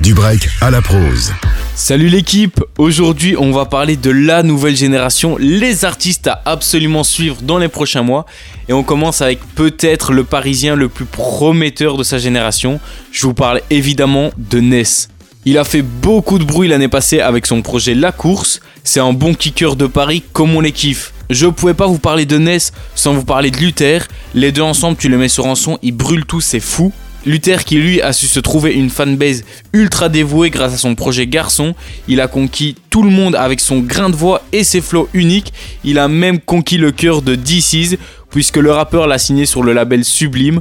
Du break à la prose. Salut l'équipe, aujourd'hui on va parler de la nouvelle génération, les artistes à absolument suivre dans les prochains mois. Et on commence avec peut-être le parisien le plus prometteur de sa génération. Je vous parle évidemment de Ness. Il a fait beaucoup de bruit l'année passée avec son projet La Course. C'est un bon kicker de Paris comme on les kiffe. Je pouvais pas vous parler de Ness sans vous parler de Luther. Les deux ensemble, tu les mets sur un son, ils brûlent tous, c'est fou. Luther qui lui a su se trouver une fanbase ultra dévouée grâce à son projet Garçon, il a conquis tout le monde avec son grain de voix et ses flots uniques, il a même conquis le cœur de DC's puisque le rappeur l'a signé sur le label Sublime.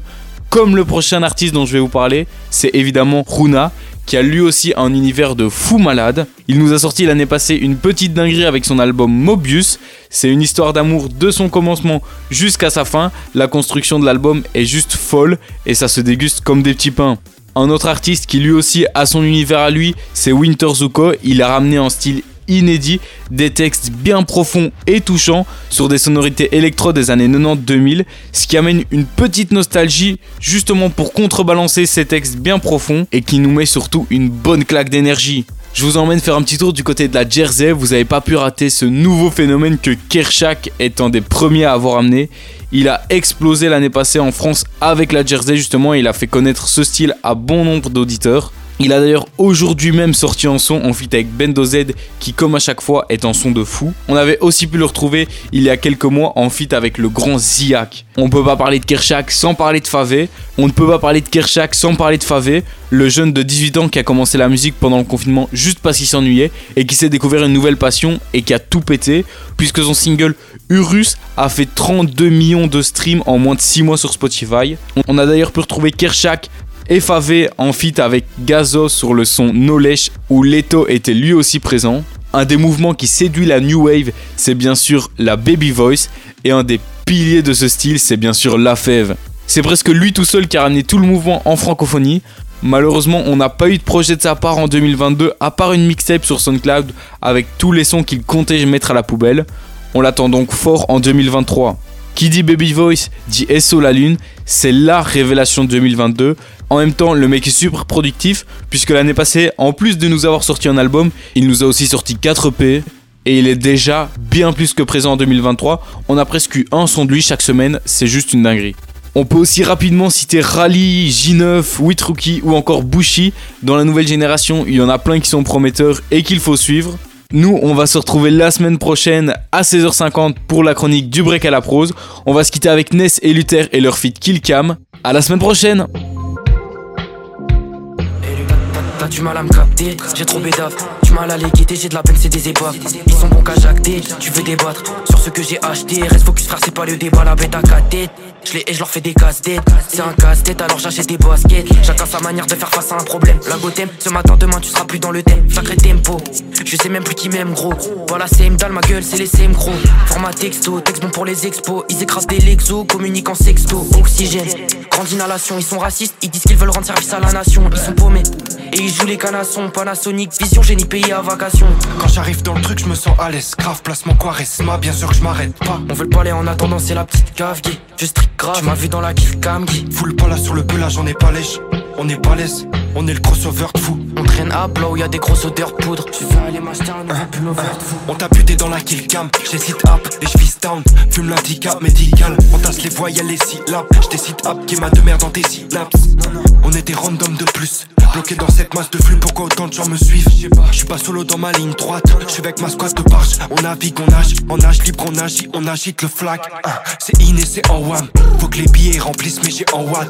Comme le prochain artiste dont je vais vous parler, c'est évidemment Runa qui a lui aussi un univers de fou malade. Il nous a sorti l'année passée une petite dinguerie avec son album Mobius. C'est une histoire d'amour de son commencement jusqu'à sa fin. La construction de l'album est juste folle et ça se déguste comme des petits pains. Un autre artiste qui lui aussi a son univers à lui, c'est Winter Zuko. Il a ramené un style inédit, des textes bien profonds et touchants sur des sonorités électro des années 90-2000, ce qui amène une petite nostalgie justement pour contrebalancer ces textes bien profonds et qui nous met surtout une bonne claque d'énergie. Je vous emmène faire un petit tour du côté de la Jersey, vous n'avez pas pu rater ce nouveau phénomène que Kershak est un des premiers à avoir amené. Il a explosé l'année passée en France avec la Jersey justement, il a fait connaître ce style à bon nombre d'auditeurs. Il a d'ailleurs aujourd'hui même sorti un son en feat avec Bendo Z qui comme à chaque fois est un son de fou. On avait aussi pu le retrouver il y a quelques mois en feat avec le grand Ziak. On peut pas parler de Kershak sans parler de Favé. On ne peut pas parler de Kershak sans parler de Favé, le jeune de 18 ans qui a commencé la musique pendant le confinement juste parce qu'il s'ennuyait et qui s'est découvert une nouvelle passion et qui a tout pété puisque son single Urus a fait 32 millions de streams en moins de 6 mois sur Spotify. On a d'ailleurs pu retrouver Kershak FAV en feat avec Gazo sur le son Knowledge où Leto était lui aussi présent. Un des mouvements qui séduit la New Wave, c'est bien sûr la Baby Voice et un des piliers de ce style, c'est bien sûr La Fève. C'est presque lui tout seul qui a ramené tout le mouvement en francophonie. Malheureusement, on n'a pas eu de projet de sa part en 2022, à part une mixtape sur SoundCloud avec tous les sons qu'il comptait mettre à la poubelle. On l'attend donc fort en 2023. Qui dit Baby Voice dit SO la Lune, c'est la révélation de 2022. En même temps, le mec est super productif, puisque l'année passée, en plus de nous avoir sorti un album, il nous a aussi sorti 4 EP. Et il est déjà bien plus que présent en 2023. On a presque eu un son de lui chaque semaine, c'est juste une dinguerie. On peut aussi rapidement citer Rally, J9, Witrookie ou encore Bushi. Dans la nouvelle génération, il y en a plein qui sont prometteurs et qu'il faut suivre. Nous, on va se retrouver la semaine prochaine à 16h50 pour la chronique du break à la prose. On va se quitter avec Ness et Luther et leur feat Killcam. À la semaine prochaine T'as du mal à me capter, j'ai trop bédave. Du mal à les j'ai de la peine, c'est des épaves. Ils sont bons qu'à jacter, tu veux débattre sur ce que j'ai acheté. Reste focus, frère, c'est pas le débat, la bête à quatre têtes. Je les et je leur fais des casse-têtes. C'est un casse-tête, alors j'achète des baskets. Chacun sa manière de faire face à un problème. La thème, ce matin, demain, tu seras plus dans le thème. Sacré tempo, je sais même plus qui m'aime, gros. Voilà, c'est dalle, ma gueule, c'est les CM gros. Format texto, texte bon pour les expos. Ils écrasent des lexos, communiquent en sexto. Oxygène, grande inhalation, ils sont racistes. Ils disent qu'ils veulent rendre service à la nation. Ils sont paumés. Et ils jouent les canassons, Panasonic, vision, génie payé à vacation. Quand j'arrive dans le truc, je me sens à l'aise. Grave, placement quoi, ma bien sûr que je m'arrête pas. On veut le parler en attendant, c'est la petite cave qui Je strict grave, tu m'as vu dans la kill cam qui Foule pas là sur le pelage, on est pas lèche. On est pas l'aise, on est le crossover de fou. On traîne à plat où y a des grosses odeurs de poudre. Tu veux aller m'acheter un nouveau pull over de fou. On t'a buté dans la kill cam, j'hésite up et je down. Fume l'handicap médical, on tasse les voyelles les syllabes. J'décide up qui m'a de merde dans tes synapses. On était random de plus, bloqué dans cette masse de flux. Pourquoi autant de gens me suivent Je suis pas solo dans ma ligne droite, je suis avec ma squad de barge. On navigue, on nage, on nage libre, on agit, on agite le flag. Ah, c'est in et c'est en one. Faut que les billets remplissent, mais j'ai en watt.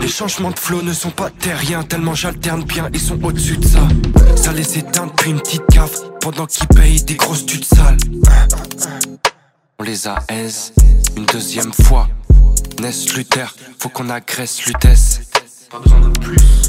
Les changements de flow ne sont pas terriens, tellement j'alterne bien, ils sont au-dessus de ça. Ça les éteint depuis une petite cave, pendant qu'ils payent des grosses tutes sales. On les a aise une deuxième fois. Ness Luther, faut qu'on agresse Lutèce. Pas besoin de plus.